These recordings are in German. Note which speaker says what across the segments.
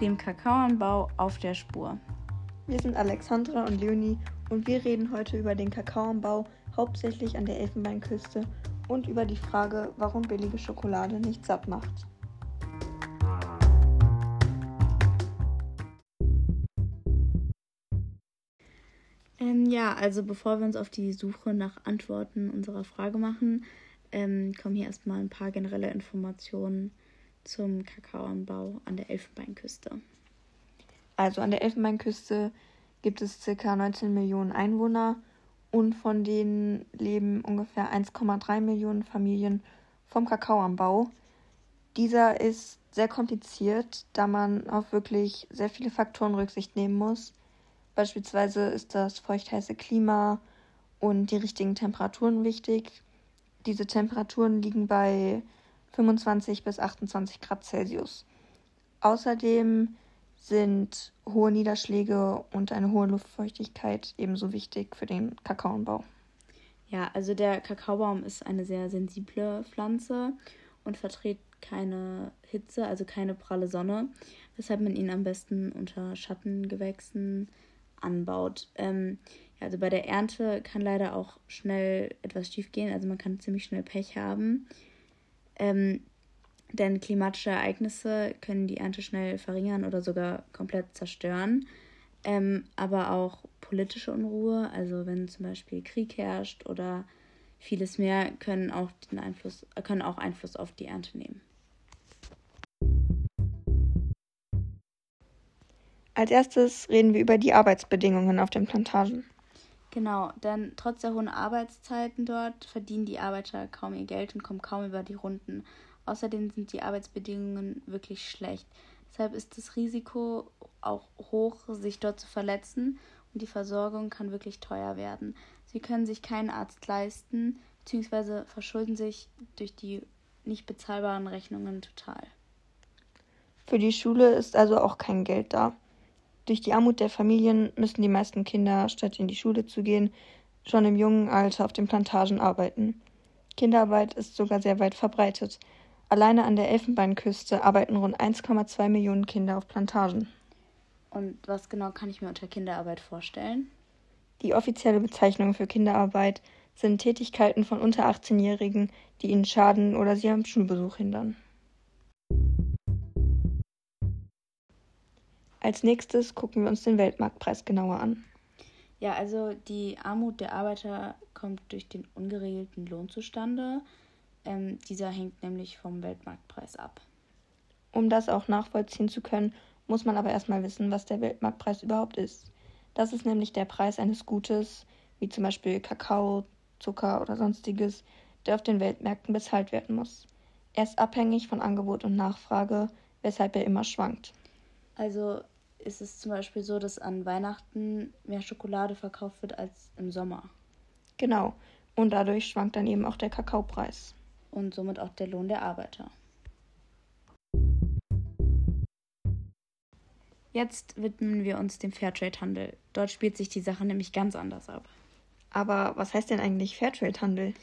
Speaker 1: dem Kakaoanbau auf der Spur.
Speaker 2: Wir sind Alexandra und Leonie und wir reden heute über den Kakaoanbau hauptsächlich an der Elfenbeinküste und über die Frage, warum billige Schokolade nicht satt macht.
Speaker 1: Ähm, ja, also bevor wir uns auf die Suche nach Antworten unserer Frage machen, ähm, kommen hier erstmal ein paar generelle Informationen zum Kakaoanbau an der Elfenbeinküste.
Speaker 2: Also an der Elfenbeinküste gibt es ca. 19 Millionen Einwohner und von denen leben ungefähr 1,3 Millionen Familien vom Kakaoanbau. Dieser ist sehr kompliziert, da man auf wirklich sehr viele Faktoren Rücksicht nehmen muss. Beispielsweise ist das feuchtheiße Klima und die richtigen Temperaturen wichtig. Diese Temperaturen liegen bei 25 bis 28 Grad Celsius. Außerdem sind hohe Niederschläge und eine hohe Luftfeuchtigkeit ebenso wichtig für den Kakaoanbau.
Speaker 1: Ja, also der Kakaobaum ist eine sehr sensible Pflanze und verträgt keine Hitze, also keine pralle Sonne, weshalb man ihn am besten unter Schattengewächsen anbaut. Ähm, ja, also bei der Ernte kann leider auch schnell etwas schief gehen, also man kann ziemlich schnell Pech haben. Ähm, denn klimatische Ereignisse können die Ernte schnell verringern oder sogar komplett zerstören. Ähm, aber auch politische Unruhe, also wenn zum Beispiel Krieg herrscht oder vieles mehr, können auch, den Einfluss, können auch Einfluss auf die Ernte nehmen.
Speaker 2: Als erstes reden wir über die Arbeitsbedingungen auf den Plantagen.
Speaker 1: Genau, denn trotz der hohen Arbeitszeiten dort verdienen die Arbeiter kaum ihr Geld und kommen kaum über die Runden. Außerdem sind die Arbeitsbedingungen wirklich schlecht. Deshalb ist das Risiko auch hoch, sich dort zu verletzen und die Versorgung kann wirklich teuer werden. Sie können sich keinen Arzt leisten bzw. verschulden sich durch die nicht bezahlbaren Rechnungen total.
Speaker 2: Für die Schule ist also auch kein Geld da. Durch die Armut der Familien müssen die meisten Kinder, statt in die Schule zu gehen, schon im jungen Alter auf den Plantagen arbeiten. Kinderarbeit ist sogar sehr weit verbreitet. Alleine an der Elfenbeinküste arbeiten rund 1,2 Millionen Kinder auf Plantagen.
Speaker 1: Und was genau kann ich mir unter Kinderarbeit vorstellen?
Speaker 2: Die offizielle Bezeichnung für Kinderarbeit sind Tätigkeiten von unter 18-Jährigen, die ihnen schaden oder sie am Schulbesuch hindern. Als nächstes gucken wir uns den Weltmarktpreis genauer an.
Speaker 1: Ja, also die Armut der Arbeiter kommt durch den ungeregelten Lohn zustande. Ähm, dieser hängt nämlich vom Weltmarktpreis ab.
Speaker 2: Um das auch nachvollziehen zu können, muss man aber erstmal wissen, was der Weltmarktpreis überhaupt ist. Das ist nämlich der Preis eines Gutes, wie zum Beispiel Kakao, Zucker oder sonstiges, der auf den Weltmärkten bezahlt werden muss. Er ist abhängig von Angebot und Nachfrage, weshalb er immer schwankt.
Speaker 1: Also ist es zum Beispiel so, dass an Weihnachten mehr Schokolade verkauft wird als im Sommer.
Speaker 2: Genau. Und dadurch schwankt dann eben auch der Kakaopreis.
Speaker 1: Und somit auch der Lohn der Arbeiter. Jetzt widmen wir uns dem Fairtrade-Handel. Dort spielt sich die Sache nämlich ganz anders ab.
Speaker 2: Aber was heißt denn eigentlich Fairtrade-Handel?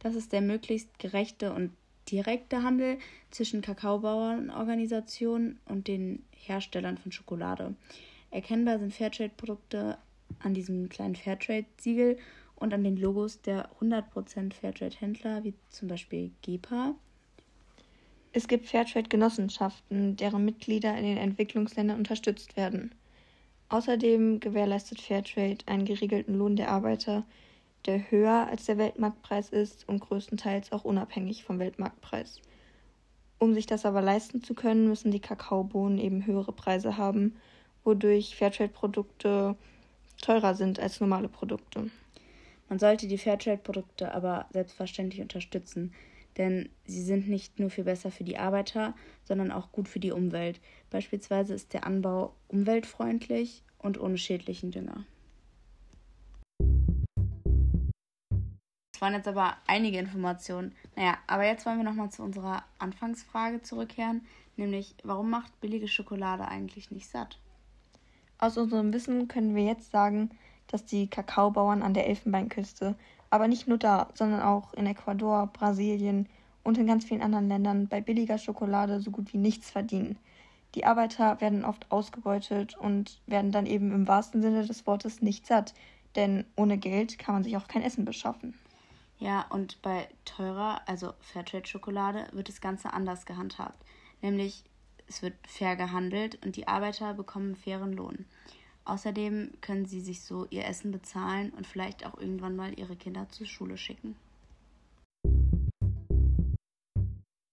Speaker 1: Das ist der möglichst gerechte und direkte Handel zwischen Kakaobauernorganisationen und den Herstellern von Schokolade. Erkennbar sind Fairtrade-Produkte an diesem kleinen Fairtrade-Siegel und an den Logos der 100% Fairtrade-Händler, wie zum Beispiel GEPA.
Speaker 2: Es gibt Fairtrade-Genossenschaften, deren Mitglieder in den Entwicklungsländern unterstützt werden. Außerdem gewährleistet Fairtrade einen geregelten Lohn der Arbeiter, der höher als der Weltmarktpreis ist und größtenteils auch unabhängig vom Weltmarktpreis. Um sich das aber leisten zu können, müssen die Kakaobohnen eben höhere Preise haben, wodurch Fairtrade-Produkte teurer sind als normale Produkte.
Speaker 1: Man sollte die Fairtrade-Produkte aber selbstverständlich unterstützen, denn sie sind nicht nur viel besser für die Arbeiter, sondern auch gut für die Umwelt. Beispielsweise ist der Anbau umweltfreundlich und ohne schädlichen Dünger. Waren jetzt aber einige Informationen. Naja, aber jetzt wollen wir nochmal zu unserer Anfangsfrage zurückkehren, nämlich warum macht billige Schokolade eigentlich nicht satt?
Speaker 2: Aus unserem Wissen können wir jetzt sagen, dass die Kakaobauern an der Elfenbeinküste, aber nicht nur da, sondern auch in Ecuador, Brasilien und in ganz vielen anderen Ländern bei billiger Schokolade so gut wie nichts verdienen. Die Arbeiter werden oft ausgebeutet und werden dann eben im wahrsten Sinne des Wortes nicht satt, denn ohne Geld kann man sich auch kein Essen beschaffen.
Speaker 1: Ja, und bei teurer, also Fairtrade-Schokolade, wird das Ganze anders gehandhabt. Nämlich, es wird fair gehandelt und die Arbeiter bekommen fairen Lohn. Außerdem können sie sich so ihr Essen bezahlen und vielleicht auch irgendwann mal ihre Kinder zur Schule schicken.